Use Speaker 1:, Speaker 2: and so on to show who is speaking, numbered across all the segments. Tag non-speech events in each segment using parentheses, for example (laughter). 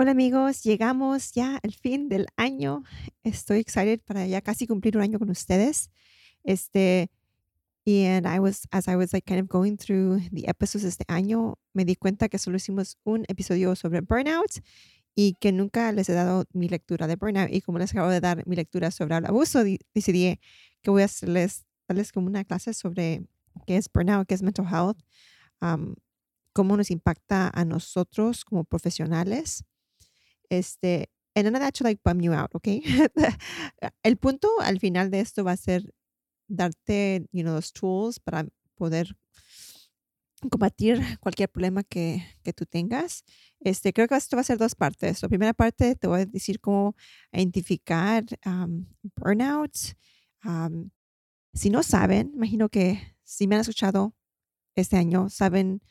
Speaker 1: Hola amigos, llegamos ya al fin del año. Estoy excited para ya casi cumplir un año con ustedes. Este, and I was, as I was like kind of going through the episodes este año, me di cuenta que solo hicimos un episodio sobre burnout y que nunca les he dado mi lectura de burnout. Y como les acabo de dar mi lectura sobre el abuso, decidí que voy a hacerles, darles como una clase sobre qué es burnout, qué es mental health, cómo nos impacta a nosotros como profesionales este, and none of that should like bum you out, okay? (laughs) El punto al final de esto va a ser darte, you know, los tools para poder combatir cualquier problema que, que, tú tengas. Este, creo que esto va a ser dos partes. La primera parte te voy a decir cómo identificar um, burnout. Um, si no saben, imagino que si me han escuchado este año, saben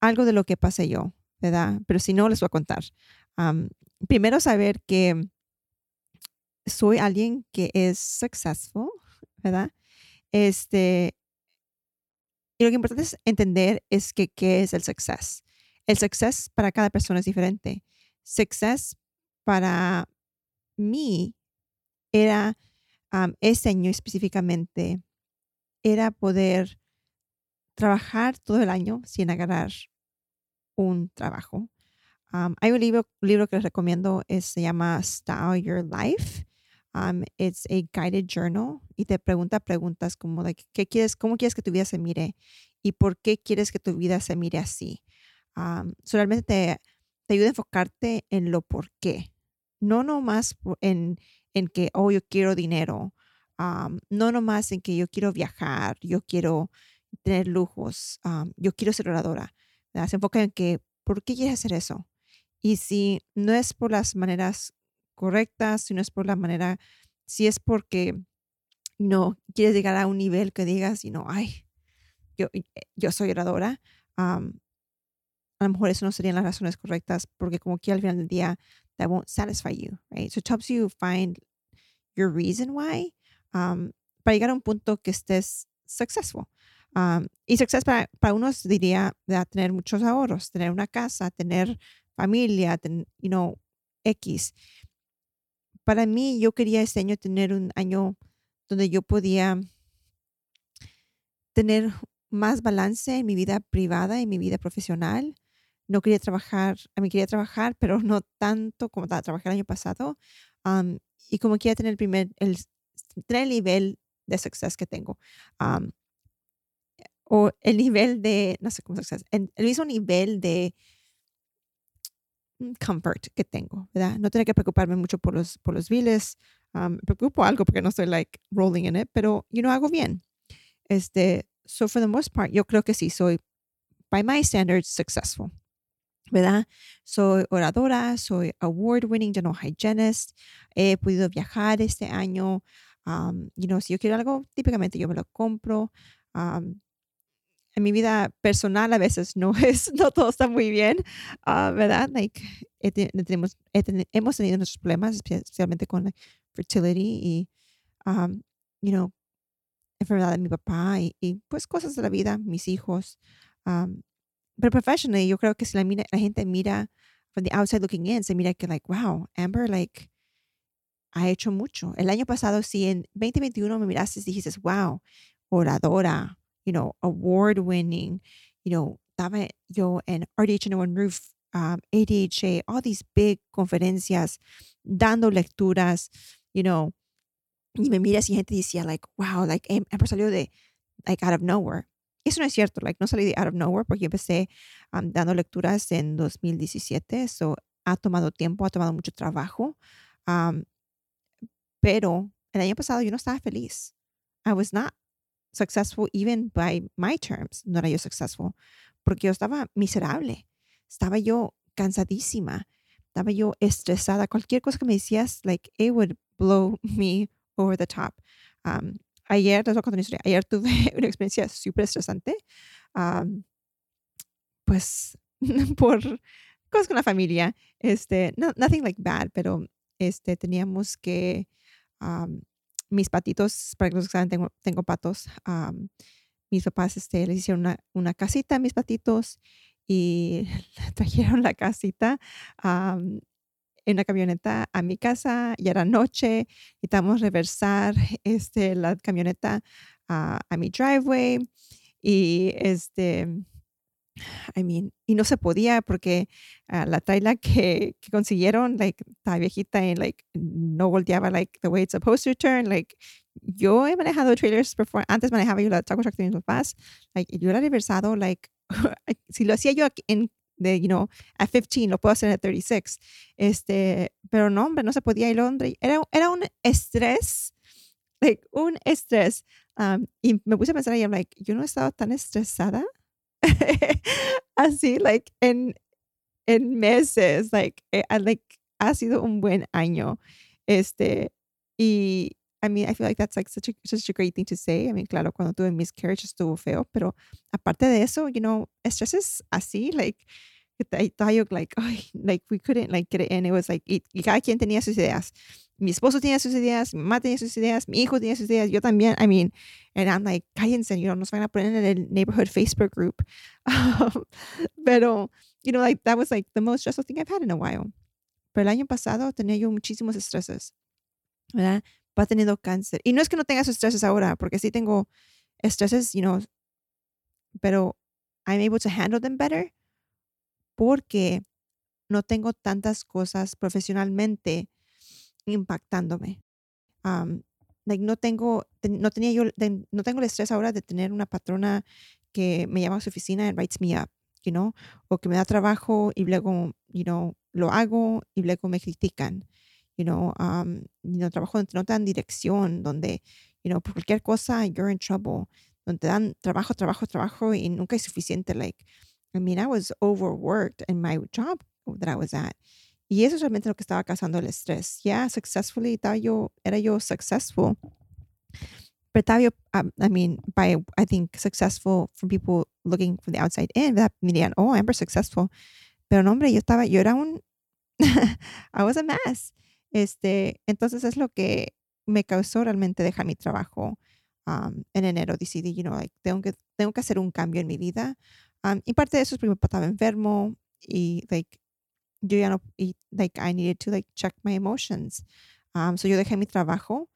Speaker 1: algo de lo que pasé yo, ¿verdad? Pero si no, les voy a contar. Um, primero saber que soy alguien que es successful, ¿verdad? Este, y lo que importante es entender es que qué es el success. El success para cada persona es diferente. Success para mí era, ese año específicamente, era poder trabajar todo el año sin agarrar un trabajo hay un libro, libro que les recomiendo, se llama Style Your Life. Um, it's a guided journal y te pregunta preguntas como de qué quieres, cómo quieres que tu vida se mire y por qué quieres que tu vida se mire así. Um, te, ayuda a enfocarte en lo por qué, no nomás en, en que, oh, yo quiero dinero, no nomás en que yo quiero viajar, yo quiero tener lujos, yo quiero ser oradora. Se enfoca en que, ¿por qué quieres hacer eso? Y si no es por las maneras correctas, si no es por la manera, si es porque no quieres llegar a un nivel que digas, y no, ay, yo, eh, yo soy oradora, a lo mejor eso no serían las razones correctas, porque como que al final del día, that won't satisfy you, right? So it helps you find your reason why para llegar a un punto que estés successful. y success para, para unos diría de tener muchos ahorros, tener una casa, tener familia, you know, X. Para mí, yo quería este año tener un año donde yo podía tener más balance en mi vida privada y mi vida profesional. No quería trabajar, a mí quería trabajar, (laughs) pero no tanto como trabajar el año pasado. y como quería tener el primer, el, el nivel de success que tengo. o el nivel de, no sé cómo success, el mismo nivel de comfort que tengo, ¿verdad? No tener que preocuparme mucho por los, por los biles. me preocupo algo porque no estoy like rolling in it, pero yo no hago bien. Este, so for the most part, yo creo que sí soy, by my standards, successful. ¿verdad? Soy oradora, soy award-winning dental hygienist, he podido viajar este año, um, you know, si yo quiero algo, típicamente yo me lo compro. Um, en mi vida personal a veces no (laughs) es, no todo está muy bien, ah, ¿verdad? Like, tenemos, hemos tenido nuestros problemas, especialmente con la fertility y, um, you know, enfermedad de mi papá y, pues cosas de la vida, mis hijos. Um, pero professionally, yo creo que si la, la gente mira from the outside looking in, se mira que like, wow, Amber, like, ha hecho mucho. El año pasado, si en 2021 me miraste y dijiste, wow, oradora, you know, award winning, you know, estaba yo en RDH No One Roof, um, ADHA, all these big conferencias, dando lecturas, you know, y me miras y gente decía, like, wow, like, Amber salió de, like, out of nowhere. Eso no es cierto, like, no salí de out of nowhere porque yo empecé um, dando lecturas en 2017, eso ha tomado tiempo, ha tomado mucho trabajo, um, pero el año pasado yo no estaba feliz. I was not successful even by my terms. No era yo successful porque yo estaba miserable. Estaba yo cansadísima. Estaba yo estresada. Cualquier cosa que me decías, like, it would blow (laughs) me over the top. Um, ayer, les voy a una historia. Ayer tuve (laughs) una experiencia súper estresante. Um, pues, (laughs) por cosas con la familia. Este, no, nothing like bad, pero este, teníamos que, um, mis patitos, para que los que saben, tengo, tengo patos. Um, mis papás este, les hicieron una, una casita a mis patitos y (laughs) trajeron la casita en una camioneta a mi casa, ya era noche, necesitamos reversar este, la camioneta a mi driveway y este, I mean, y no se podía porque uh, la traila que, que, consiguieron, like, estaba viejita y, like, no volteaba, like, the way it's supposed to turn. Like, yo he manejado trailers before, antes manejaba yo la Taco de mis papás, like, yo era reversado, like, (laughs) si lo hacía yo en, de, you know, a 15, lo puedo hacer a 36. Este, pero no, hombre, no se podía. Y Londres, era, era un estrés, like, un estrés. Um, y me puse a pensar y I'm like, yo no he estado tan estresada (laughs) así, like, en, en meses, like, eh, like, ha sido un buen año. Este, y I mean, I feel like that's like such a, such a great thing to say. I mean, claro, cuando tuve miscarriage estuvo feo, pero aparte de eso, you know, estreses así, like, I thought like, oh, like we couldn't like get it in. It was like, y, y, cada quien tenía sus ideas. Mi esposo tenía sus ideas, mi mamá tenía sus ideas, mi hijo tenía sus ideas, yo también. I mean, and I'm like, cállense, you know, nos van a poner en el neighborhood Facebook group. (laughs) Pero, you know, like that was like the most stressful thing I've had in a while. Pero el año pasado tenía yo muchísimos estreses, ¿verdad? Va teniendo cáncer. Y no es que no tenga sus estreses ahora, porque sí tengo estreses, you know, pero I'm able to handle them better porque no tengo tantas cosas profesionalmente impactándome. like no tengo, no tenía yo, no tengo el estrés ahora de tener una patrona que me llama a su oficina y writes me up, you know, o que me da trabajo y luego, you know, lo hago y luego me critican, you know, um, you know trabajo donde no te dan dirección, donde, you know, por cualquier cosa you're in trouble, donde te dan trabajo, trabajo, trabajo y nunca es suficiente, like, I mean, I was overworked in my job that I was at. Y eso es realmente lo que estaba causando el estrés. Yeah, successfully, estaba yo, era yo successful. Pero estaba yo, um, I mean, by, I think, successful from people looking from the outside in, that dirían, oh, Amber successful. Pero no, hombre, yo estaba, yo era un, (laughs) I was a mess. Este, entonces es lo que me causó realmente dejar mi trabajo um, en enero. Decidí, you know, like, tengo que, tengo que hacer un cambio en mi vida. Um, y parte de eso es papá estaba enfermo y, like, yo ya no, y, like, I needed to, like, check my emotions. Um, so yo dejé mi trabajo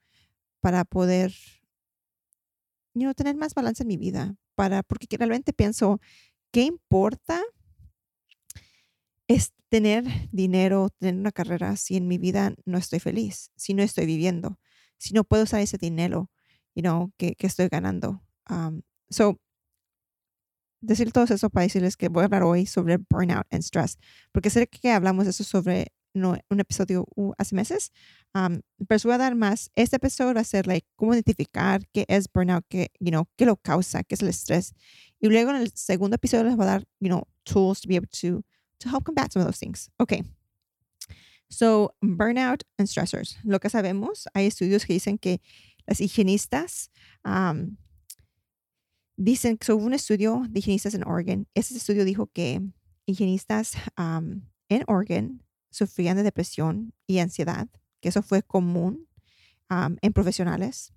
Speaker 1: para poder, you know, tener más balance en mi vida. Para, porque realmente pienso, ¿qué importa? Es tener dinero, tener una carrera si en mi vida no estoy feliz, si no estoy viviendo, si no puedo usar ese dinero, you know, que, que estoy ganando. Um, so, decir todo eso para decirles que voy a hablar hoy sobre burnout and stress, porque sé que hablamos eso sobre no, un episodio uh, hace meses, um, pero voy a dar más. Este episodio va a ser like, cómo identificar qué es burnout, qué, you know, qué lo causa, qué es el estrés. Y luego en el segundo episodio les voy a dar, you know, tools to be able to, to help combat some of those things. Okay. So, burnout and stressors. Lo que sabemos, hay estudios que dicen que las higienistas um, Dicen que hubo un estudio de higienistas en Oregon. Ese estudio dijo que higienistas en Oregon sufrían de depresión y ansiedad, que eso fue común en profesionales.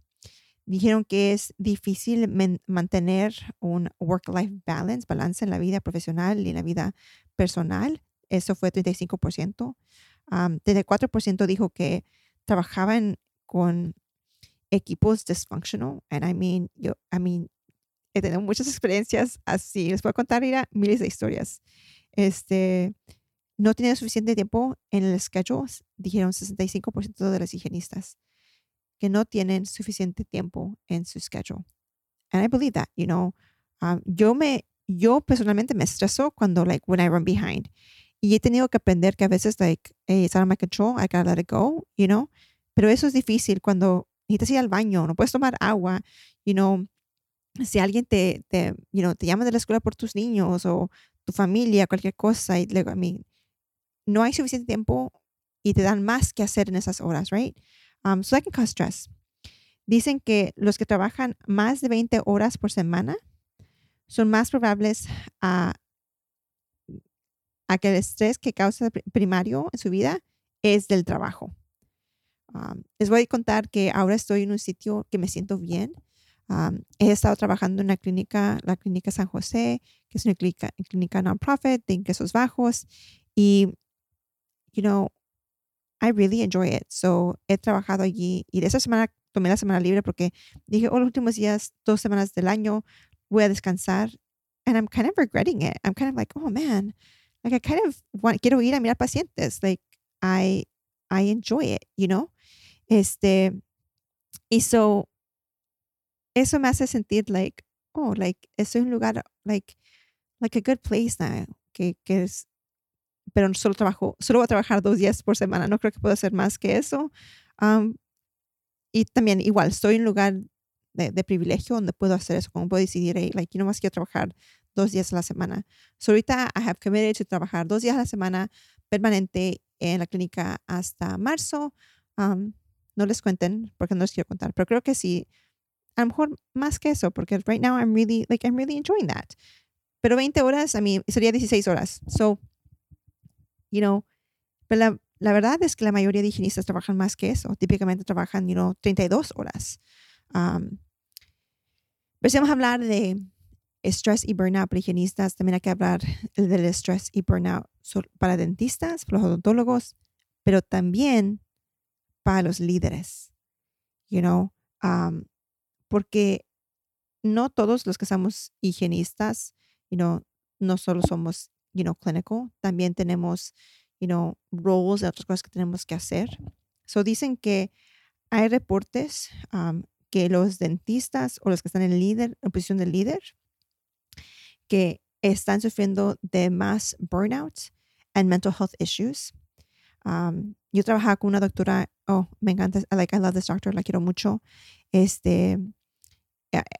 Speaker 1: Dijeron que es difícil mantener un work-life balance, balance en la vida profesional y en la vida personal. Eso fue 35%. Um, 34% dijo que trabajaban con equipos dysfunctional. And I mean, I mean, he tenido muchas experiencias así. Les puedo contar, mira, miles de historias. Este, no tenía suficiente tiempo en el schedule, dijeron 65% de las higienistas, que no tienen suficiente tiempo en su schedule. And I believe that, you know. Um, yo me, yo personalmente me estreso cuando, like, when I run behind. Y he tenido que aprender que a veces, like, hey, it's out of my control, I gotta let it go, you know. Pero eso es difícil cuando necesitas ir al baño, no puedes tomar agua, you know si alguien te, te, you know, te llama de la escuela por tus niños o tu familia, cualquier cosa, y luego a mí, no hay suficiente tiempo y te dan más que hacer en esas horas, right? Um, so that can cause stress. Dicen que los que trabajan más de 20 horas por semana son más probables a, a que el estrés que causa primario en su vida es del trabajo. Um, les voy a contar que ahora estoy en un sitio que me siento bien. Um, he estado trabajando en una clínica, la Clínica San José, que es una clínica, clínica non-profit de ingresos bajos. Y, you know, I really enjoy it. So, he trabajado allí y de esa semana tomé la semana libre porque dije, oh, los últimos días, dos semanas del año, voy a descansar. And I'm kind of regretting it. I'm kind of like, oh man, like I kind of want, quiero ir a mirar pacientes. Like I, I enjoy it, you know? Este, y so, eso me hace sentir like, oh, like, estoy en un lugar, like, like a good place now, que, que es, pero solo trabajo, solo voy a trabajar dos días por semana. No creo que pueda hacer más que eso. Y también igual, estoy en un lugar de, de, privilegio donde puedo hacer eso, como puedo decidir, hey, like, yo no más quiero trabajar dos días a la semana. So ahorita I have committed to trabajar dos días a la semana permanente en la clínica hasta marzo. No les cuenten porque no les quiero contar, pero creo que sí, a lo mejor más que eso, porque right now I'm really, like, I'm really enjoying that. Pero 20 horas, a mí sería 16 horas. So, you know, pero la, la, verdad es que la mayoría de higienistas trabajan más que eso. Típicamente trabajan, you know, 32 horas. Um, pero vamos a hablar de estrés y burnout para higienistas, también hay que hablar del estrés y burnout para dentistas, para los odontólogos, pero también para los líderes, you know, um, porque no todos los que somos higienistas, you know, no solo somos, you know, clínico, también tenemos, you know, roles y otras cosas que tenemos que hacer. So dicen que hay reportes um, que los dentistas o los que están en líder, en posición de líder, que están sufriendo de más burnout and mental health issues. Um, yo trabajaba con una doctora, oh, me encanta, like I love this doctor, la quiero mucho. Este,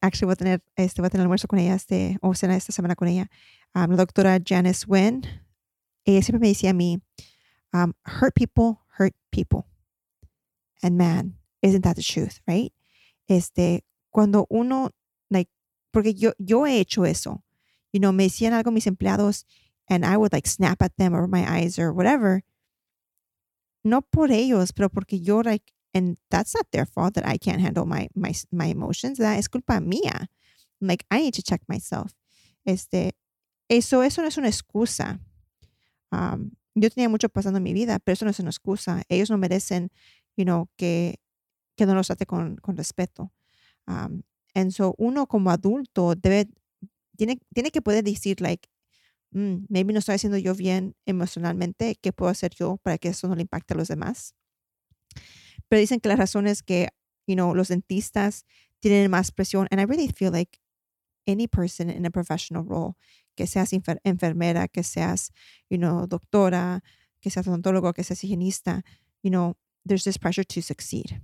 Speaker 1: actually voy a tener, este, voy a tener almuerzo con ella, este, o cena esta semana con ella. Um, la doctora Janice Wen, ella siempre me decía a mí, um, hurt people, hurt people. And man, isn't that the truth, right? Este, cuando uno, like, porque yo, yo he hecho eso. You know, me decían algo mis empleados and I would like snap at them or my eyes or whatever. No por ellos, pero porque yo like, and that's not their fault that I can't handle my, my, my emotions. That es culpa mía. Like, I need to check myself. Este, eso, eso no es una excusa. Um, yo tenía mucho pasando en mi vida, pero eso no es una excusa. Ellos no merecen, you know, que, que no los trate con, con respeto. Um, and so uno como adulto debe tiene, tiene que poder decir, like, mm, maybe no estoy haciendo yo bien emocionalmente, ¿qué puedo hacer yo para que eso no le impacte a los demás? Pero dicen que la razón es que, you know, los dentistas tienen más presión. And I really feel like any person in a professional role, que seas enfermera, que seas, you know, doctora, que seas odontólogo, que seas higienista, you know, there's this pressure to succeed.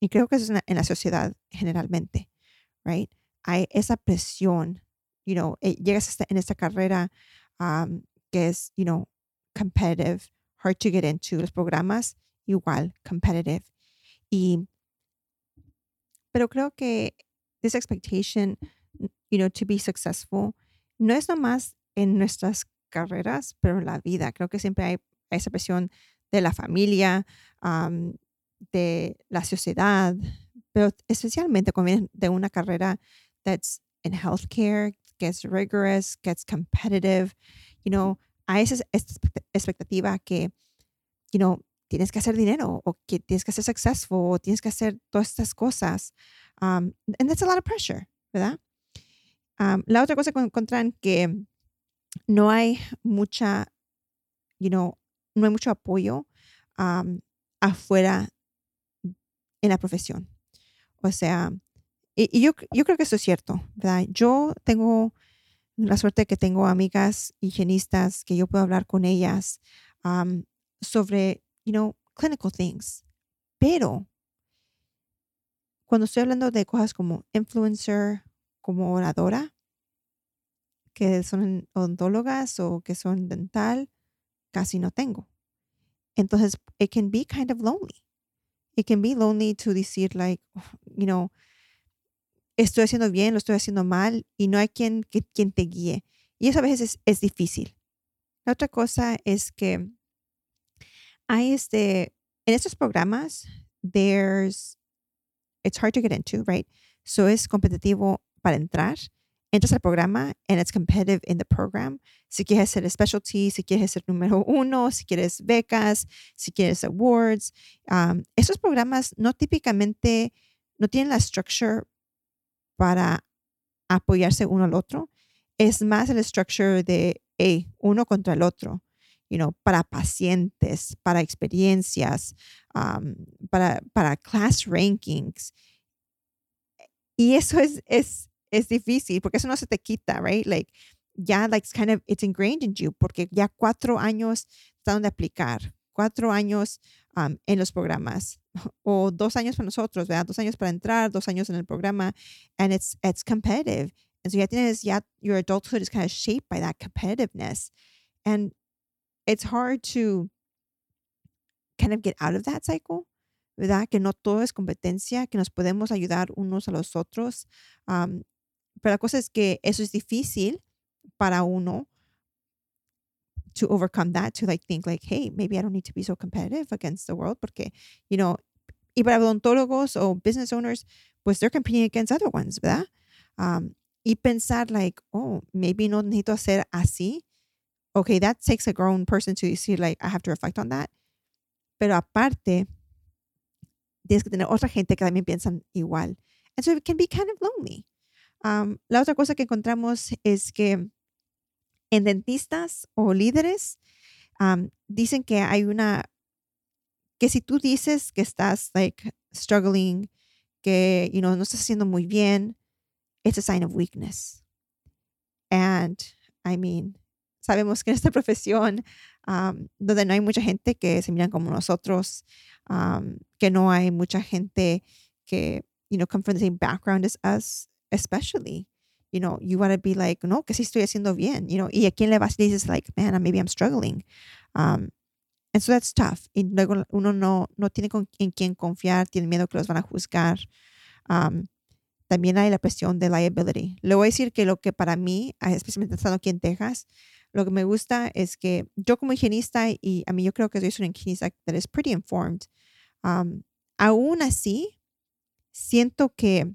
Speaker 1: Y creo que eso es en la sociedad generalmente, right? Hay esa presión you know, eh, llegas en esta carrera um, que es, you know, competitive, hard to get into, los programas igual, competitive. Y, pero creo que this expectation, you know, to be successful, no es nomás en nuestras carreras, pero en la vida. Creo que siempre hay esa presión de la familia, um, de la sociedad, pero especialmente cuando viene de una carrera that's in healthcare, gets rigorous, gets competitive, you know, hay esa expectativa que, you know, tienes que hacer dinero o que tienes que ser successful o tienes que hacer todas estas cosas. Um, and that's a lot of pressure, ¿verdad? Um, la otra cosa que encuentran que no hay mucha, you know, no hay mucho apoyo um, afuera en la profesión. O sea, y, yo, yo creo que eso es cierto, ¿verdad? Yo tengo la suerte de que tengo amigas higienistas que yo puedo hablar con ellas sobre, you know, clinical things. Pero cuando estoy hablando de cosas como influencer, como oradora, que son odontólogas o que son dental, casi no tengo. Entonces, it can be kind of lonely. It can be lonely to decir, like, (sighs) you know, estoy haciendo bien, lo estoy haciendo mal, y no hay quien, quien te guíe. Y eso a veces es, es difícil. La otra cosa es que hay este, en estos programas, there's, it's hard to get into, right? So es competitivo para entrar. Entras al programa and it's competitive in the program. Si quieres ser specialty, si quieres ser número uno, si quieres becas, si quieres awards. Um, estos programas no típicamente, no tienen la structure para apoyarse uno al otro. Es más el structure de uno contra el otro. You know, para pacientes, para experiencias, um, para, para class rankings. Y eso es, es, es difícil porque eso no se te quita, right? Like, ya, like, it's kind of, it's ingrained in you porque ya cuatro años están de aplicar, cuatro años um, en los programas (laughs) o dos años para nosotros, ¿verdad? Dos años para entrar, dos años en el programa, and it's, it's competitive. And so ya tienes, ya, your adulthood is kind of shaped by that competitiveness. And it's hard to kind of get out of that cycle ¿verdad? Que no todo es competencia, que nos podemos ayudar unos a los otros. Um, pero la cosa es que eso es difícil para uno to overcome that, to like think like, hey, maybe I don't need to be so competitive against the world, porque, you know, y para odontólogos o business owners, pues they're competing against other ones, ¿verdad? Um, y pensar like, oh, maybe no necesito hacer así. Okay, that takes a grown person to see, like, I have to reflect on that. Pero aparte, tienes que tener otra gente que también piensan igual. And so it can be kind of lonely. Um, la otra cosa que encontramos es que en dentistas o líderes um, dicen que hay una, que si tú dices que estás like struggling, que you know, no estás haciendo muy bien, it's a sign of weakness. And I mean, sabemos que en esta (laughs) profesión, um, donde no hay mucha gente que se miran como nosotros, um, que no hay mucha gente que, you know, come from the same background as us, especially. You know, you want to be like, no, que sí estoy haciendo bien, you know, y a quién le vas y dices, like, man, maybe I'm struggling. Um, and so that's tough. Y luego uno no, no tiene con, en quién confiar, tiene miedo que los van a juzgar. Um, también hay la presión de liability. Le voy a decir que lo que para mí, ah, especialmente estando aquí en Texas, lo que me gusta es que yo como higienista, y a mí yo creo que soy una higienista that is pretty informed, um, aún así, siento que,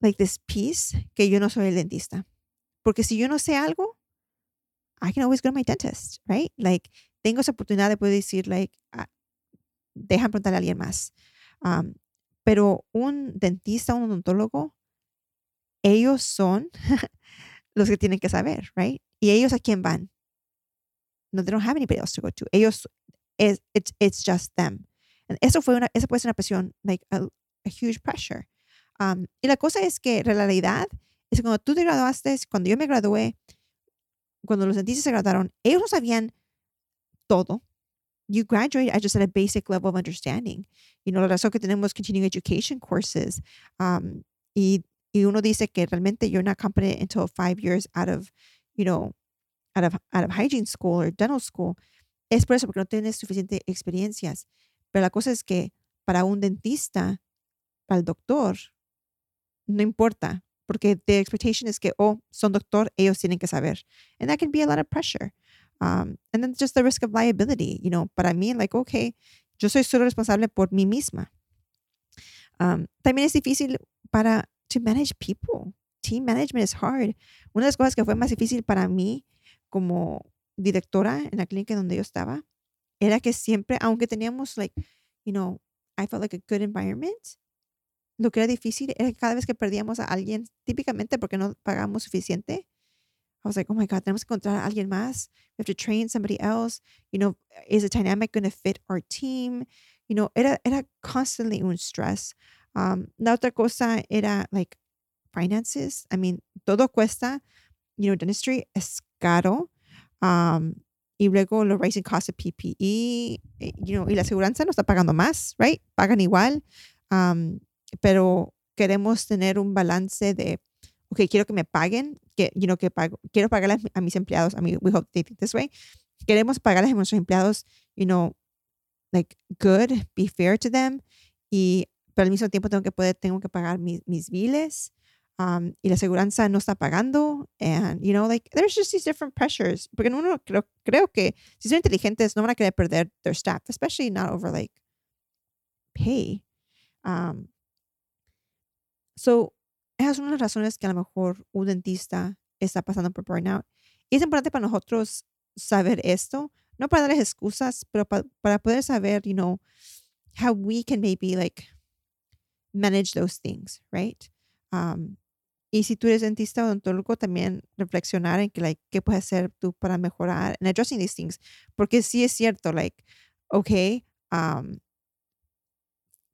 Speaker 1: like this piece, que yo no soy el dentista. Porque si yo no sé algo, I can always go to my dentist, right? Like, tengo esa oportunidad de poder decir, like, uh, dejan preguntarle a alguien más. Um, pero un dentista, un odontólogo, ellos son (laughs) los que tienen que saber, right? Y ellos a quién van? No, they don't have anybody else to go to. Ellos, es, it's, it's just them. And eso fue una, eso puede ser una presión, like a, a huge pressure. Um, y la cosa es que la realidad es que cuando tú te graduaste, cuando yo me gradué, cuando los dentistas se graduaron, ellos no sabían todo. You graduate at just at a basic level of understanding. You know, la razón que tenemos continuing education courses um, y y uno dice que realmente you're not competent until five years out of, you know, out of, out of hygiene school or dental school, es por eso, porque no tienes suficientes experiencias. Pero la cosa es que para un dentista, para el doctor, no importa, porque the expectation es que, oh, son doctor, ellos tienen que saber. And that can be a lot of pressure. Um, and then just the risk of liability, you know, para mí, like, okay, yo soy solo responsable por mí misma. Um, también es difícil para to manage people. Team management is hard. Una de las cosas que fue más difícil para mí como directora en la clínica donde yo estaba era que siempre, aunque teníamos, like, you know, I felt like a good environment, lo que era difícil era que cada vez que perdíamos a alguien, típicamente porque no pagamos suficiente, I was like, oh my God, tenemos que encontrar a alguien más. We have to train somebody else. You know, is the dynamic going to fit our team? You know, era, era constantly un stress. Um, la otra cosa era like finances. I mean, todo cuesta. You know, dentistry es caro. Um, y luego los rising costs of PPE, eh, you know, y la aseguranza no está pagando más, right? Pagan igual. Um, pero queremos tener un balance de, ok, quiero que me paguen, que, you know, que pago, quiero pagarle a mis empleados, I mean, we hope they think this way. Queremos pagarles a nuestros empleados, you know, like good, be fair to them, y pero al mismo tiempo tengo que poder, tengo que pagar mis, mis biles, um, y la aseguranza no está pagando, and, you know, like, there's just these different pressures, porque uno creo, creo que si son inteligentes no van a querer perder their staff, especially not over, like, pay. Um, so, esas son las razones que a lo mejor un dentista está pasando por burnout. Y es importante para nosotros saber esto, no para darles excusas, pero para, para poder saber, you know, how we can maybe like manage those things, right? Um, y si tú eres dentista o odontólogo, también reflexionar en que, like, qué puedes hacer tú para mejorar en addressing these things. Porque sí es cierto, like, okay, um,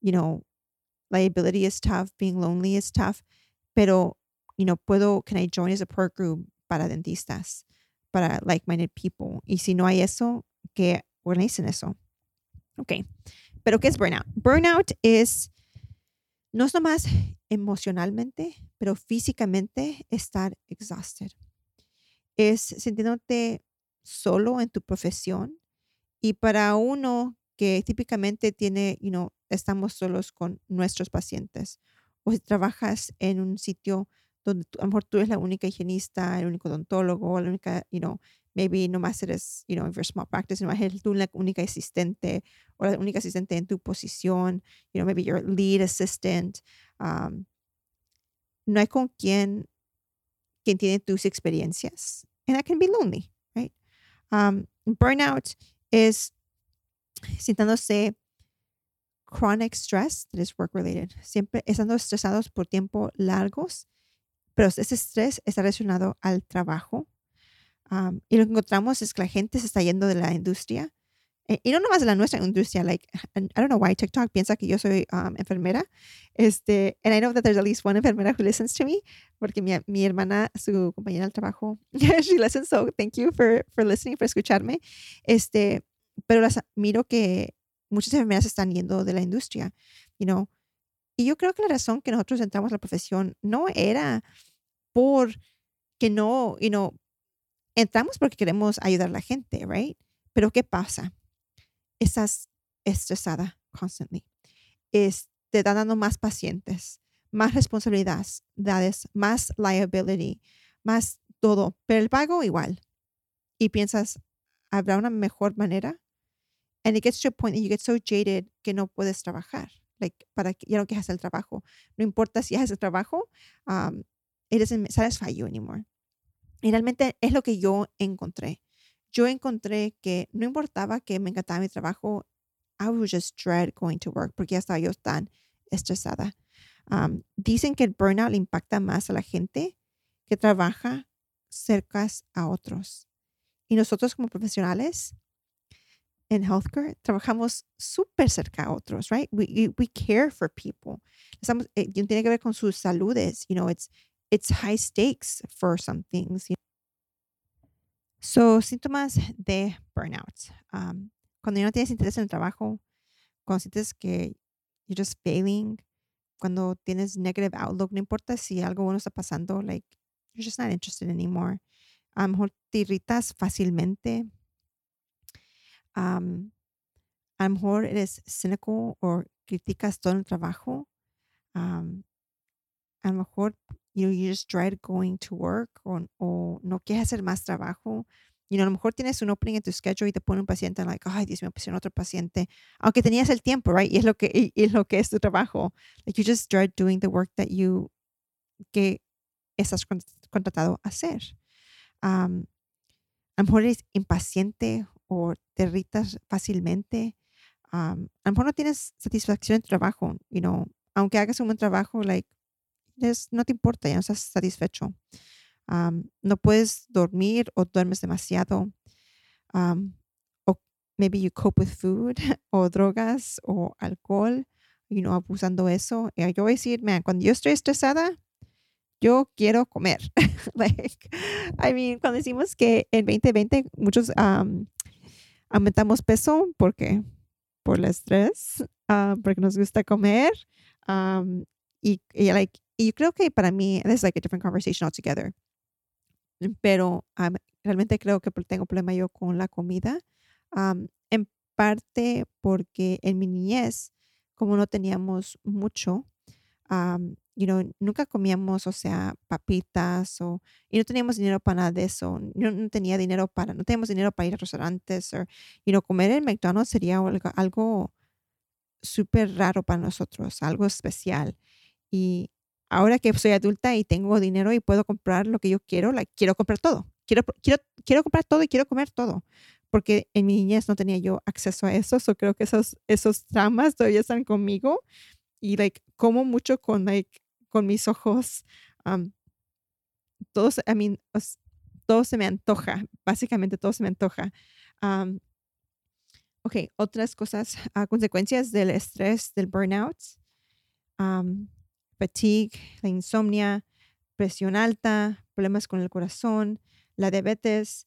Speaker 1: you know, liability is tough, being lonely is tough, pero, you know, puedo, can I join as a support group para dentistas, para like-minded people? Y si no hay eso, que organicen eso. Ok, pero ¿qué es burnout? Burnout es, no es nomás emocionalmente, pero físicamente estar exhausted. Es sintiéndote solo en tu profesión y para uno que típicamente tiene, you know, estamos solos con nuestros pacientes o si trabajas en un sitio donde a lo mejor tú eres la única higienista, el único odontólogo, la única, you know, maybe nomás eres, you know, if you're small practice, no eres tú la única asistente o la única asistente en tu posición, you know, maybe you're lead assistant. Um, no hay con quien, quien tiene tus experiencias. And that can be lonely, right? Um, burnout is sintiéndose chronic stress that is work related. Siempre estando estresados por tiempo largos, pero ese estrés está relacionado al trabajo. Um, y lo que encontramos es que la gente se está yendo de la industria. Eh, y no nomás de la nuestra industria, like, I don't know why TikTok piensa que yo soy um, enfermera. Este, and I know that there's at least one enfermera who listens to me, porque mi, mi hermana, su compañera del trabajo, (laughs) she listens, so thank you for, for listening, for escucharme. Este, pero las miro que muchas enfermeras están yendo de la industria, you know. Y yo creo que la razón que nosotros entramos a la profesión no era por que no, you know, entramos porque queremos ayudar a la gente, right? Pero ¿qué pasa? Estás estresada constantly. Es, te están dando más pacientes, más responsabilidades, más liability, más todo, pero el pago igual. Y piensas, ¿habrá una mejor manera? And it gets to a point that you get so jaded que no puedes trabajar. Like, para que ya no quieras el trabajo. No importa si haces el trabajo, um, it doesn't satisfy you anymore. Y realmente es lo que yo encontré. Yo encontré que no importaba que me encantaba mi trabajo, I would just dread going to work porque ya estaba yo tan estresada. Um, dicen que el burnout le impacta más a la gente que trabaja cerca a otros. Y nosotros como profesionales en healthcare trabajamos súper cerca a otros, right? We, we care for people. Estamos, eh, tiene que ver con sus saludes, you know, it's, it's high stakes for some things. You know? So, síntomas de burnout. Um, cuando ya no tienes interés en el trabajo, cuando sientes que you're just failing, cuando tienes negative outlook, no importa si algo bueno está pasando, like, you're just not interested anymore. A lo mejor te irritas fácilmente, um, a lo mejor eres cínico o criticas todo el trabajo. Um, a lo mejor you, know, you just dread going to work o, o no quieres hacer más trabajo. You know, a lo mejor tienes un opening en tu schedule y te pone un paciente, like, ay, Dios mío, pusieron otro paciente. Aunque tenías el tiempo, right? Y es lo que, y, y es lo que es tu trabajo. Like, you just dread doing the work that you, que estás contratado a hacer. Um, a lo mejor eres impaciente o te irritas fácilmente. a lo mejor no tienes satisfacción en tu trabajo, you know, aunque hagas un buen trabajo, like, no te importa, ya no estás satisfecho. no puedes dormir o duermes demasiado. o maybe you cope with food (laughs) o drogas o alcohol, you know, abusando eso. Y yo voy a decir, man, cuando yo estoy estresada, yo quiero comer. (laughs) like, I mean, cuando decimos que en 2020 muchos aumentamos peso porque por el estrés, ah, porque nos gusta comer. Y, like, y creo que para mí es like a different conversation altogether. Pero realmente creo que tengo problema yo con la comida. en parte porque en mi niñez, como no teníamos mucho, you know, nunca comíamos, o sea, papitas o, y no teníamos dinero para nada de eso. No, no tenía dinero para, no teníamos dinero para ir a restaurantes o, you comer en McDonald's sería algo, algo súper raro para nosotros, algo especial. Y ahora que soy adulta y tengo dinero y puedo comprar lo que yo quiero, like, quiero comprar todo. Quiero, quiero, quiero comprar todo y quiero comer todo. Porque en mi niñez no tenía yo acceso a eso. So creo que esos, esos traumas todavía están conmigo. Y like, como mucho con, like, con mis ojos. Um, todos, I mean, todo se me antoja. Básicamente todo se me antoja. Um, ok, otras cosas, uh, consecuencias del estrés, del burnout. Um, fatigue, la insomnia, presión alta, problemas con el corazón, la diabetes,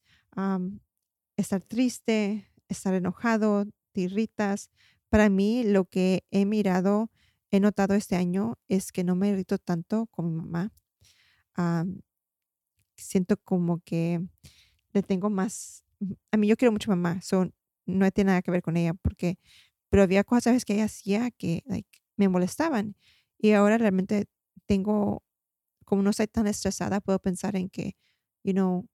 Speaker 1: estar triste, estar enojado, te irritas. Para mí, lo que he mirado, he notado este año es que no me irrito tanto con mi mamá. siento como que le tengo más. A mí, yo quiero mucho a mamá, so, no tiene nada que ver con ella, porque, pero había cosas que ella hacía que me molestaban. Y ahora realmente tengo, como no soy tan estresada, puedo pensar en que, you know,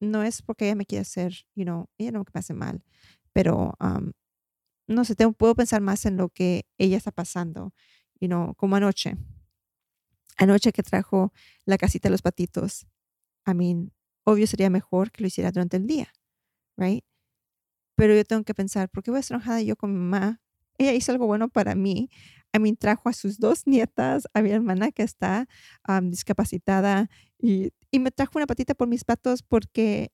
Speaker 1: no es porque ella me quiere hacer, you know, ella no me hace mal, pero no sé, tengo, puedo pensar más en lo que ella está pasando, you know, como anoche. Anoche que trajo la casita de los patitos. I mean, obvio sería mejor que lo hiciera durante el día, right? Pero yo tengo que pensar, ¿por qué voy a estar enojada yo con mi mamá? Ella hizo algo bueno para mí. I mean, trajo a sus dos nietas, a mi hermana que está discapacitada y, y, me trajo una patita por mis patos porque,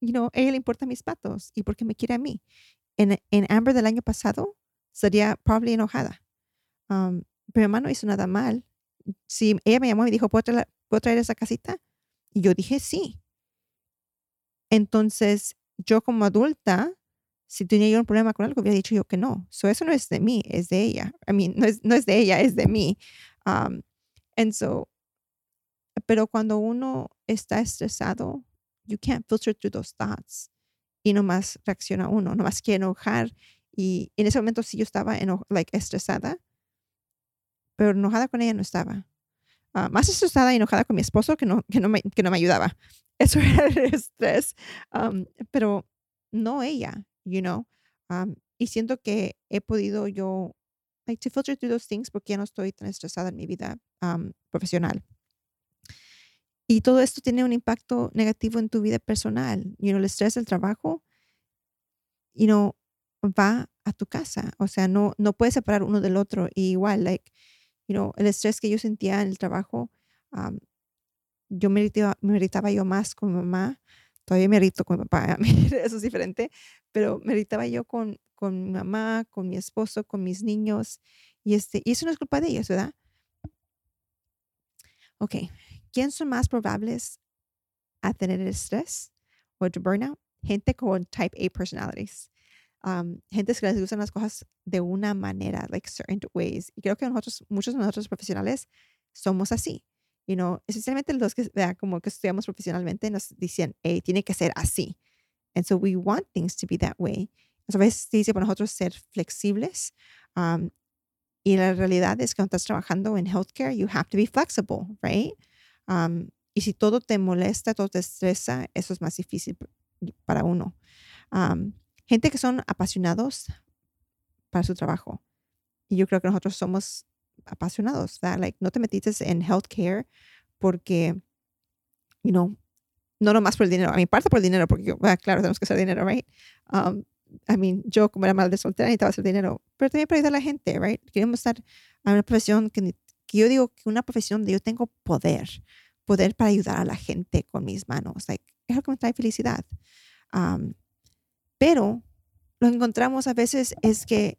Speaker 1: you know, a ella le importan mis patos y porque me quiere a mí. En, en Amber del año pasado sería probablemente enojada. pero mi mamá no hizo nada mal. Si ella me llamó y me dijo, ¿puedo traer, ¿puedo traer esa casita? Y yo dije, sí. Entonces, yo como adulta, si tenía yo un problema con algo, hubiera dicho yo que no. So, eso no es de mí, es de ella. I mean, no es, no es de ella, es de mí. Um, and so, pero cuando uno está estresado, you can't filter through those thoughts. Y nomás reacciona uno, nomás quiere enojar. Y en ese momento sí yo estaba like, estresada, pero enojada con ella no estaba. Uh, más estresada y enojada con mi esposo que no, que no, me, que no me ayudaba. (laughs) Eso era el estrés. Um, pero no ella you know. y siento que he podido yo, like, to filter through those things porque ya no estoy tan estresada en mi vida profesional. Y todo esto tiene un impacto negativo en tu vida personal. You know, el estrés del trabajo, you know, va a tu casa. O sea, no, no puedes separar uno del otro. Y igual, like, you know, el estrés que yo sentía en el trabajo, yo me irritaba, me irritaba yo más con mi mamá todavía me irrito con mi papá, (laughs) eso es diferente, pero me irritaba yo con, con mi mamá, con mi esposo, con mis niños, y, este, y eso no es culpa de ellos, ¿verdad? Ok, ¿quién son más probables a tener estrés o de burnout? Gente con type A personalities. Um, gente que les gustan las cosas de una manera, like certain ways. Y creo que nosotros, muchos de nosotros profesionales somos así you know, especialmente los que vea como que estudiamos profesionalmente nos dicen, hey, tiene que ser así. And so we want things to be that way. A veces dice para nosotros ser flexibles. Um, y la realidad es que cuando estás trabajando en healthcare, you have to be flexible, right? Um, y si todo te molesta, todo te estresa, eso es más difícil para uno. Um, gente que son apasionados para su trabajo. Y yo creo que nosotros somos apasionados, that like no te metiste en healthcare porque, you know, no nomás por el dinero, a mi parte por el dinero, porque ah, claro, tenemos que hacer dinero, right? Um, I mean, yo como era madre de soltera necesitaba hacer dinero, pero también para ayudar a la gente, right? Queremos estar en una profesión que, que, yo digo que una profesión donde yo tengo poder, poder para ayudar a la gente con mis manos, like, es lo que me trae felicidad. Um, pero lo que encontramos a veces es que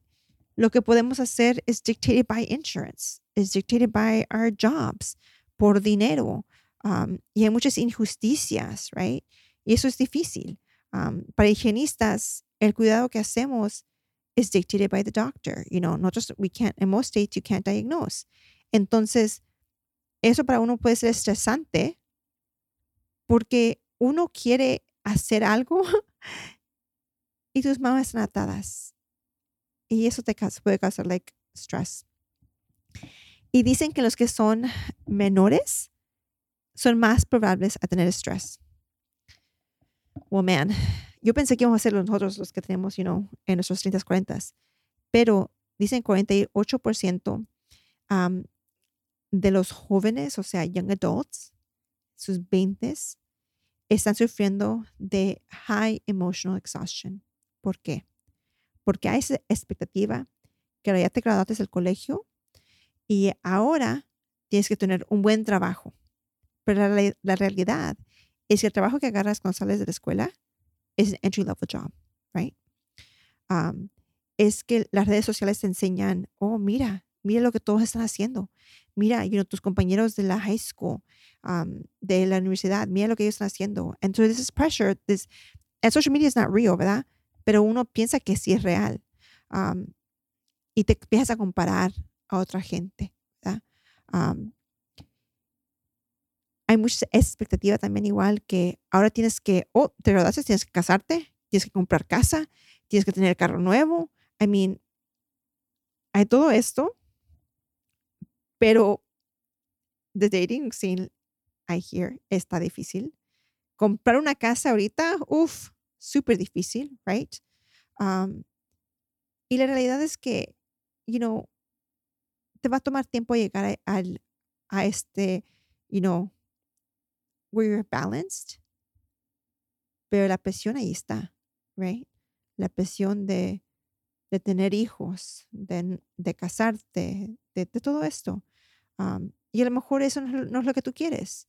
Speaker 1: lo que podemos hacer es dictated by insurance, es dictated by our jobs, por dinero. Um, y hay muchas injusticias, right? Y eso es difícil. Um, para higienistas, el cuidado que hacemos es dictated by the doctor. You know, nosotros, we can't, in most states, you can't diagnose. Entonces, eso para uno puede ser estresante porque uno quiere hacer algo (laughs) y tus manos están atadas. Y eso te puede causar like stress. Y dicen que los que son menores son más probables a tener estrés. Well, man, yo pensé que íbamos a ser nosotros los que tenemos, you know, en nuestros 30, 40, pero dicen 48% de los jóvenes, o sea, young adults, sus 20s, están sufriendo de high emotional exhaustion. ¿Por qué? Porque hay esa expectativa que ya te graduaste del colegio y ahora tienes que tener un buen trabajo. Pero la, realidad es que el trabajo que agarras cuando sales de la escuela es un entry level job, right? es que las redes sociales te enseñan, oh, mira, mira lo que todos están haciendo. Mira, you tus compañeros de la high school, de la universidad, mira lo que ellos están haciendo. Entonces, this is pressure. This, and social media is not real, ¿verdad? Pero uno piensa que sí es real. y te empiezas a comparar a otra gente, ¿verdad? hay mucha expectativa también igual que ahora tienes que, oh, te graduaste, tienes que casarte, tienes que comprar casa, tienes que tener carro nuevo. I mean, hay todo esto, pero the dating scene, I hear, está difícil. Comprar una casa ahorita, uff, súper difícil, right? Um, y la realidad es que, you know, te va a tomar tiempo llegar a, a, este, you know, where you're balanced, pero la presión ahí está, right? La presión de, de tener hijos, de, de casarte, de, todo esto. Um, y a lo mejor eso no, es lo que tú quieres.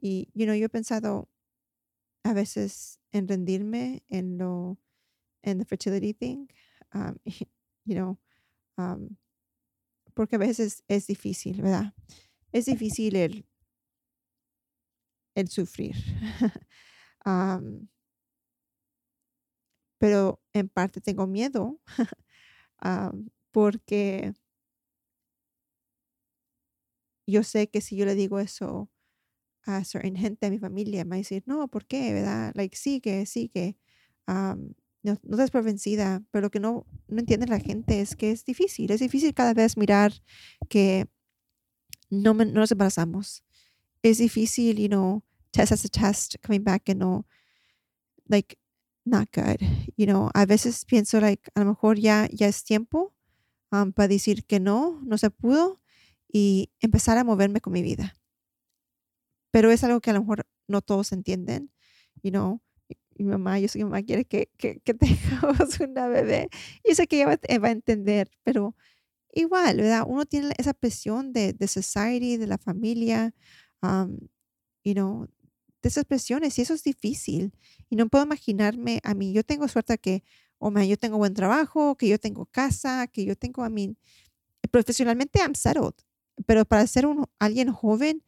Speaker 1: Y, you know, yo he pensado a veces en rendirme en lo, en the fertility thing, um, (laughs) you know, um, porque a veces es difícil, ¿verdad? Es difícil el, el sufrir. (laughs) pero en parte tengo miedo (laughs) porque yo sé que si yo le digo eso a certain gente de mi familia, me va no, ¿por qué? ¿Verdad? Like, sigue, sigue. no, no te por vencida, pero lo que no, no entiende la gente es que es difícil. Es difícil cada vez mirar que no, no nos embarazamos es difícil, you know, test as a test, coming back and no, like, not good. You know, a veces pienso, like, a lo mejor ya, ya es tiempo um, para decir que no, no se pudo y empezar a moverme con mi vida. Pero es algo que a lo mejor no todos entienden, you know. Mi mamá, yo sé que mi mamá quiere que, que, que (laughs) tengamos una bebé. Y sé que ella va, a entender, pero igual, ¿verdad? Uno tiene esa presión de, de society, de la familia, um, you know, de esas presiones y eso es difícil. Y no puedo imaginarme a mí, yo tengo suerte que, o oh, yo tengo buen trabajo, que yo tengo casa, que yo tengo, a mí, profesionalmente I'm settled, pero para ser un, alguien joven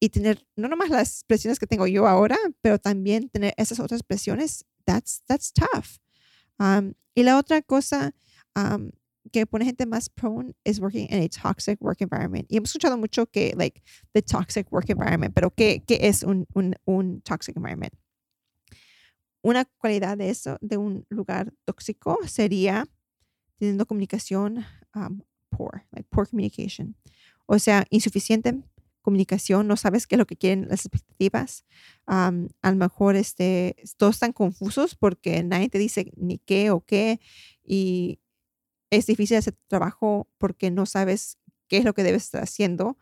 Speaker 1: y tener no nomás las presiones que tengo yo ahora, pero también tener esas otras presiones, that's, that's tough. Um, y la otra cosa um, que pone gente más prone is working in a toxic work environment. Y hemos escuchado mucho que, like, the toxic work environment, pero ¿qué, qué es un, un, un toxic environment? Una cualidad de eso, de un lugar tóxico, sería teniendo comunicación um, poor, like poor communication. O sea, insuficiente comunicación, no sabes qué es lo que quieren las expectativas. Um, a lo mejor este, todos están confusos porque nadie te dice ni qué o qué. Y es difícil hacer trabajo porque no sabes qué es lo que debes estar haciendo.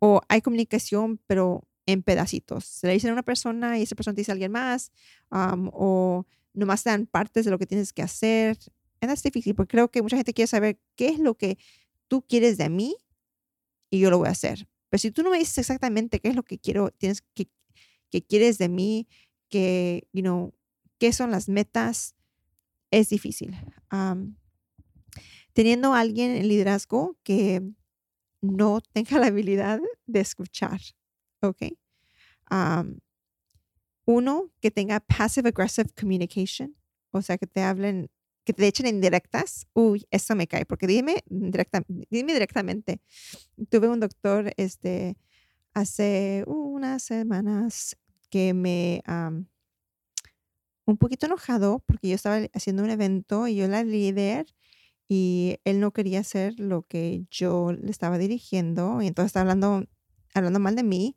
Speaker 1: o hay comunicación, pero en pedacitos. Se le dice a una persona y esa persona te dice a alguien más, o nomás dan partes de lo que tienes que hacer. Es difícil porque creo que mucha gente quiere saber qué es lo que tú quieres de mí y yo lo voy a hacer. Pero si tú no me dices exactamente qué es lo que quiero, tienes que, que quieres de mí, que, you know, qué son las metas, es difícil. teniendo a alguien en liderazgo que no tenga la habilidad de escuchar, ¿ok? uno, que tenga passive aggressive communication, o sea, que te hablen, que te echen indirectas, uy, eso me cae, porque dime, directa, dime directamente. Tuve un doctor este, hace unas semanas que me un poquito enojado porque yo estaba haciendo un evento y yo era líder y él no quería hacer lo que yo le estaba dirigiendo y entonces estaba hablando, hablando mal de mí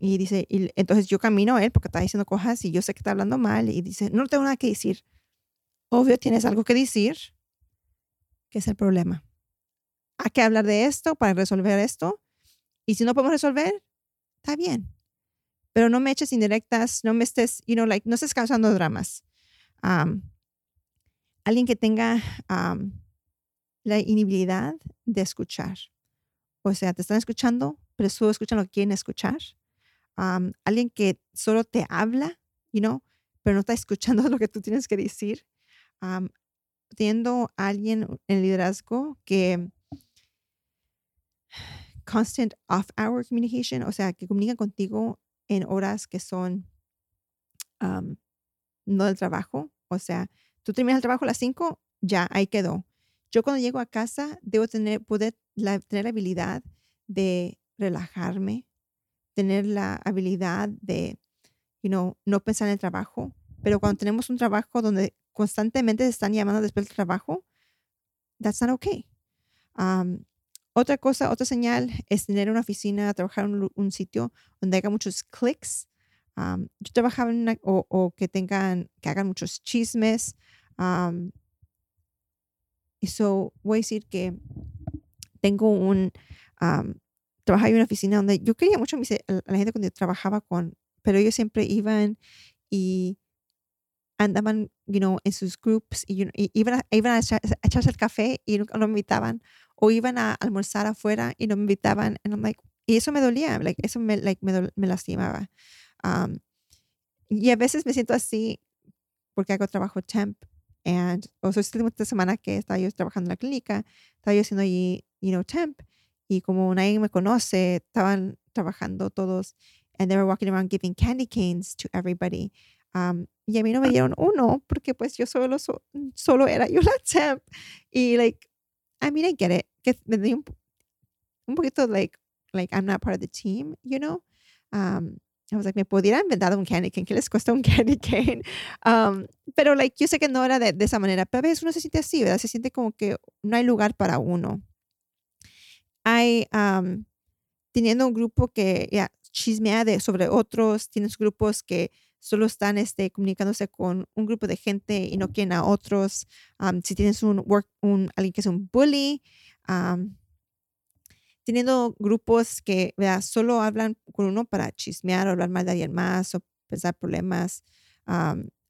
Speaker 1: y dice, y entonces yo camino a él porque está diciendo cosas y yo sé que está hablando mal y dice, no tengo nada que decir. Obvio, tienes algo que decir, que es el problema. Hay que hablar de esto para resolver esto. Y si no podemos resolver, está bien. Pero no me eches indirectas, no me estés, you know, like, no estés causando dramas. alguien que tenga la inhibilidad de escuchar. O sea, te están escuchando, pero solo escuchan lo que quieren escuchar alguien que solo te habla, you know, pero no está escuchando (laughs) lo que tú tienes que decir. Teniendo a alguien en liderazgo que constant off-hour communication, o sea, que comunica contigo en horas que son no del trabajo. O sea, tú terminas el trabajo a las 5, ya, ahí quedó. Yo cuando llego a casa debo tener, poder tener la habilidad de relajarme, tener la habilidad de, you know, no pensar en el trabajo. Pero cuando tenemos un trabajo donde constantemente se están llamando después del trabajo, that's not okay. otra cosa, otra señal es tener una oficina, trabajar en un, sitio donde haya muchos clics. yo trabajaba en una, o, que tengan, que hagan muchos chismes. y so voy a decir que tengo un, trabajaba en una oficina donde yo quería mucho a, la gente cuando yo trabajaba con, pero ellos siempre iban y andaban, you know, en sus groups y, iban, a, iban a, echarse el café y no, me invitaban o iban a almorzar afuera y no me invitaban and I'm like, y eso me dolía, like, eso me, like, me, me lastimaba. Um, y a veces me siento así porque hago trabajo temp and, o sea, esta semana que estaba yo trabajando en la clínica, estaba yo haciendo allí, you know, temp y como nadie me conoce, estaban trabajando todos and they were walking around giving candy canes to everybody. Um, y a mí no me dieron uno porque pues yo solo, solo era yo la temp. Y like, I mean, I get it. Que me di un, un poquito like, like I'm not part of the team, you know? Um, I was like, me pudieran haber dado un candy cane. ¿Qué les cuesta un (laughs) candy cane? Um, pero like, yo sé que no era de, de, esa manera. Pero a veces uno se siente así, ¿verdad? Se siente como que no hay lugar para uno hay teniendo un grupo que ya chismea de, sobre otros, tienes grupos que solo están este, comunicándose con un grupo de gente y no quieren a otros. si tienes un, work, un alguien que es un bully, teniendo grupos que solo hablan con uno para chismear o hablar mal de alguien más o pensar problemas.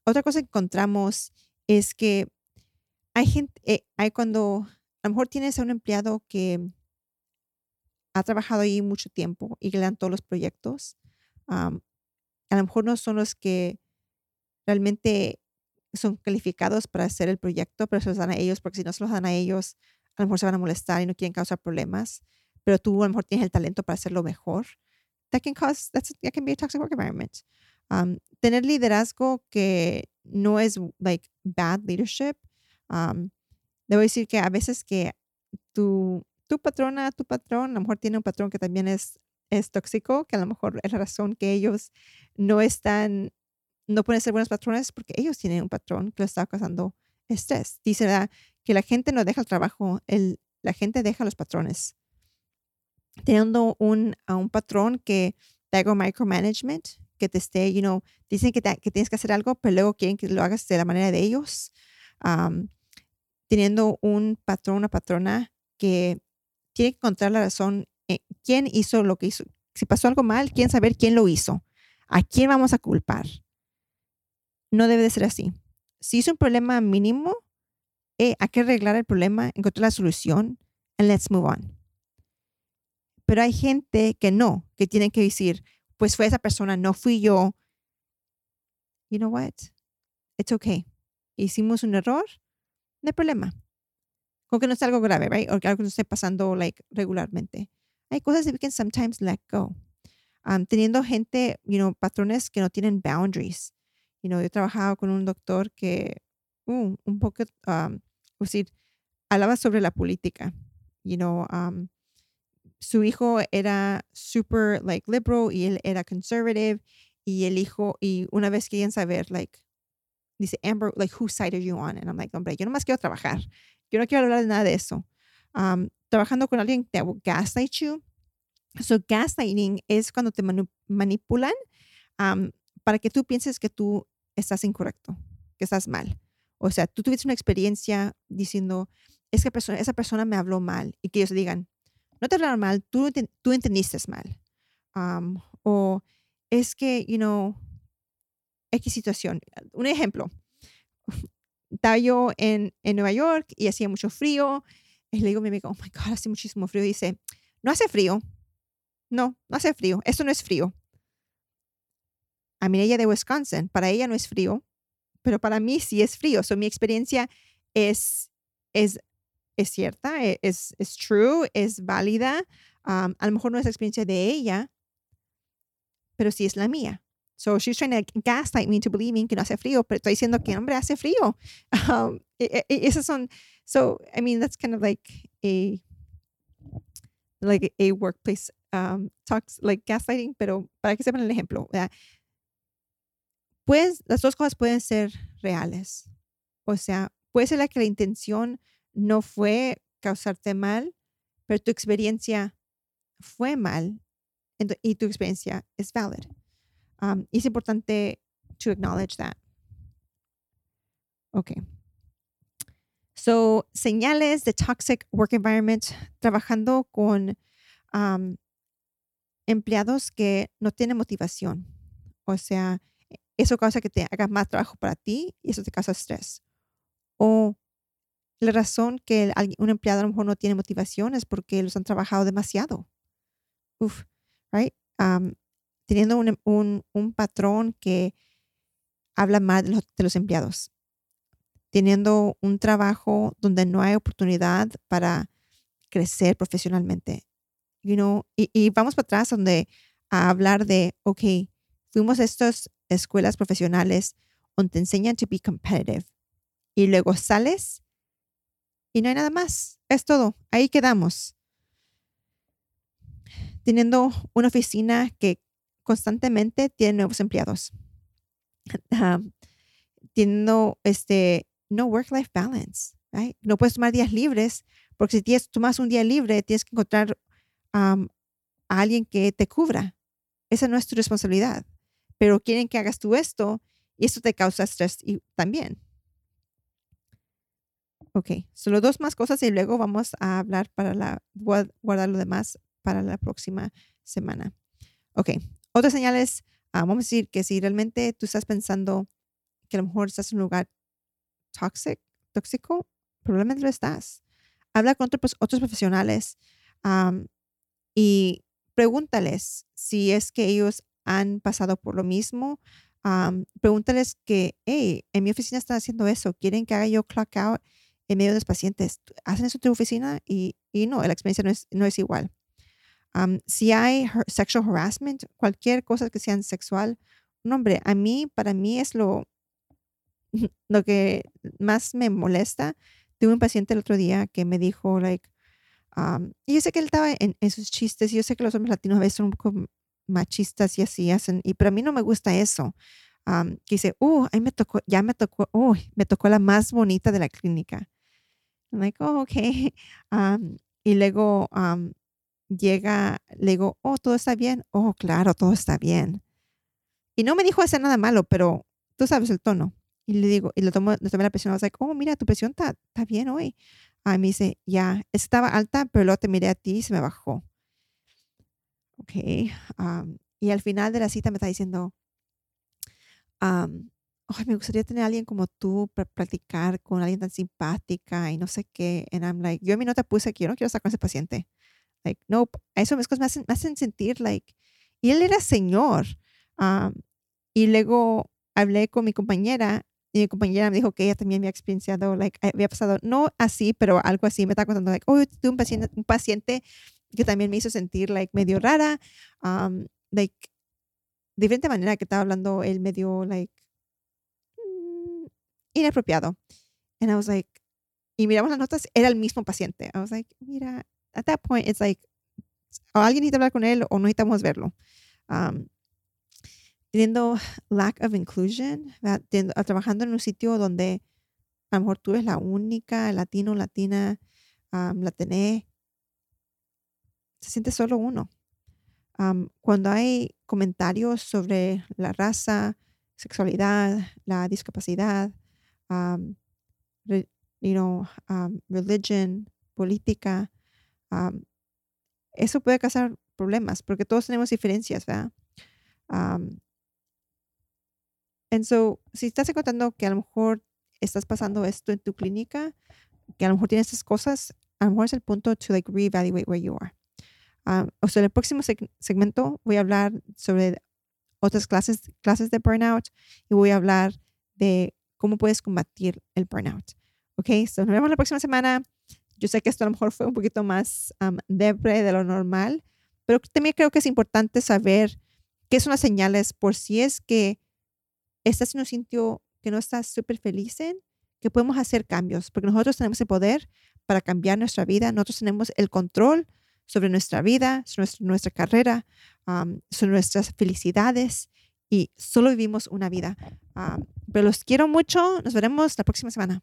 Speaker 1: otra cosa que encontramos es que hay gente, eh, hay cuando a lo mejor tienes a un empleado que ha trabajado ahí mucho tiempo y le dan todos los proyectos, a lo mejor no son los que realmente son calificados para hacer el proyecto, pero se los dan a ellos, porque si no se los dan a ellos, a lo mejor se van a molestar y no quieren causar problemas, pero tú a lo mejor tienes el talento para hacerlo mejor. That can cause, that can be a toxic work environment. tener liderazgo que no es like bad leadership. debo decir que a veces que tú tu patrona, tu patrón, a lo mejor tiene un patrón que también es, es tóxico, que a lo mejor es la razón que ellos no están, no pueden ser buenos patrones porque ellos tienen un patrón que lo está causando estrés. Dice que la gente no deja el trabajo, el, la gente deja los patrones. Teniendo un, a un patrón que te haga micromanagement, que te esté, you know, dicen que, que, tienes que hacer algo, pero luego quieren que lo hagas de la manera de ellos. teniendo un patrón, una patrona que tiene que encontrar la razón, eh, quién hizo lo que hizo. Si pasó algo mal, quién saber quién lo hizo. ¿A quién vamos a culpar? No debe de ser así. Si es un problema mínimo, eh, hay que arreglar el problema, encontrar la solución, and let's move on. Pero hay gente que no, que tiene que decir, pues fue esa persona, no fui yo. You know what? It's okay. Hicimos un error, no hay problema con que no sea algo grave, right? O que algo no esté pasando like regularmente. Hay cosas que we can sometimes let go. Um, teniendo gente, you know, patrones que no tienen boundaries. You know, yo he trabajado con un doctor que uh, un poco, um, decir, hablaba sobre la política. You know, um, su hijo era super, like, liberal y él era conservative. Y el hijo, y una vez querían saber, like, dice, Amber, like, whose side are you on? And I'm like, hombre, yo nomás quiero trabajar. Yo no quiero hablar de nada de eso. Um, trabajando con alguien que gaslight you. So, gaslighting es cuando te manipulan um, para que tú pienses que tú estás incorrecto, que estás mal. O sea, tú tuviste una experiencia diciendo, es que persona, esa persona me habló mal y que ellos digan, no te hablaron mal, tú, tú entendiste mal. Um, o es que, you know, X situación. Un ejemplo. Estaba yo en, en Nueva York y hacía mucho frío. Y le digo a mi amigo, oh my God, hace muchísimo frío. Y dice, no hace frío. No, no hace frío. Esto no es frío. A mí ella de Wisconsin, para ella no es frío, pero para mí sí es frío. So, mi experiencia es, es, es cierta, e, es, es true, es válida. a lo mejor no es la experiencia de ella, pero sí es la mía. So she's trying to gaslight me into believing que no hace frío, pero estoy diciendo que, hombre, hace frío. (laughs) Um, e, e, esas son, so, I mean, that's kind of like a, like a workplace um, talks, like gaslighting, pero para que sepan el ejemplo, pues las dos cosas pueden ser reales. O sea, puede ser la que la intención no fue causarte mal, pero tu experiencia fue mal y tu experiencia es valid. Um, es importante to acknowledge that. Okay. So, señales de toxic work environment, trabajando con um, empleados que no tienen motivación. O sea, eso causa que te hagas más trabajo para ti y eso te causa estrés. O la razón que un empleado a lo mejor no tiene motivación es porque los han trabajado demasiado. Uf, right? Um, teniendo un, un, patrón que habla mal de los, empleados, teniendo un trabajo donde no hay oportunidad para crecer profesionalmente. You know, y, vamos para atrás donde a hablar de, ok, fuimos a estas escuelas profesionales donde te enseñan to be competitive y luego sales y no hay nada más. Es todo. Ahí quedamos. Teniendo una oficina que constantemente tiene nuevos empleados. teniendo este, no work-life balance, No puedes tomar días libres, porque si tienes, tomas un día libre, tienes que encontrar a alguien que te cubra. Esa no es tu responsabilidad. Pero quieren que hagas tú esto y eso te causa estrés también. Ok, solo dos más cosas y luego vamos a hablar para la, guardar lo demás para la próxima semana. Ok, otras señales, ah, vamos a decir que si realmente tú estás pensando que a lo mejor estás en un lugar tóxico, tóxico probablemente lo estás. Habla con otros, profesionales y pregúntales si es que ellos han pasado por lo mismo. pregúntales que, hey, en mi oficina están haciendo eso, quieren que haga yo clock out en medio de los pacientes. ¿Hacen eso en tu oficina? Y, y no, la experiencia no es, no es igual si hay sexual harassment, cualquier cosa que sea sexual, no, hombre, a mí, para mí es lo, (laughs) lo que más me molesta. Tuve un paciente el otro día que me dijo, like, y yo sé que él estaba en, en, sus chistes, y yo sé que los hombres latinos a veces son un poco machistas y así hacen, y pero a mí no me gusta eso. que dice, uh, ahí me tocó, ya me tocó, uh, me tocó la más bonita de la clínica. I'm like, oh, okay. (laughs) y luego llega, le digo, oh, todo está bien. Oh, claro, todo está bien. Y no me dijo hacer nada malo, pero tú sabes el tono. Y le digo, y le, tomo, le tomé la presión. I was oh, mira, tu presión está, está bien hoy. A mí dice, ya, estaba alta, pero luego te miré a ti y se me bajó. Ok. y al final de la cita me está diciendo, um, me gustaría tener a alguien como tú para practicar con alguien tan simpática y no sé qué. And I'm like, yo a mí no te puse que yo no quiero estar con ese paciente. Like, nope. Eso me hacen, me hacen sentir, like, y él era señor. y luego hablé con mi compañera y mi compañera me dijo que ella también había experienciado, like, había pasado, no así, pero algo así. Me estaba contando, like, oh, tuve un paciente, un paciente que también me hizo sentir, like, medio rara. Um, like, de diferente manera que estaba hablando él medio, like, mm, inapropiado. And I was like, y miramos las notas, era el mismo paciente. I was like, mira, at that point, it's like, o alguien necesita hablar con él o no necesitamos verlo. Um, teniendo lack of inclusion, teniendo, trabajando en un sitio donde a lo mejor tú eres la única latino, latina, um, latiné, se siente solo uno. Um, cuando hay comentarios sobre la raza, sexualidad, la discapacidad, um, you know, um, religion, política, um, eso puede causar problemas porque todos tenemos diferencias, ¿verdad? Um, and so, si estás encontrando que a lo mejor estás pasando esto en tu clínica, que a lo mejor tienes estas cosas, a lo mejor es el punto to like reevaluate where you are. Um, o sea, en el próximo segmento voy a hablar sobre otras clases, clases de burnout y voy a hablar de cómo puedes combatir el burnout. Ok, so nos vemos la próxima semana. Yo sé que esto a lo mejor fue un poquito más um, depre de lo normal, pero también creo que es importante saber qué son las señales por si es que estás en un sitio que no estás súper feliz en, que podemos hacer cambios, porque nosotros tenemos el poder para cambiar nuestra vida, nosotros tenemos el control sobre nuestra vida, sobre nuestra, carrera, um, sobre nuestras felicidades y solo vivimos una vida. Um, pero los quiero mucho, nos veremos la próxima semana.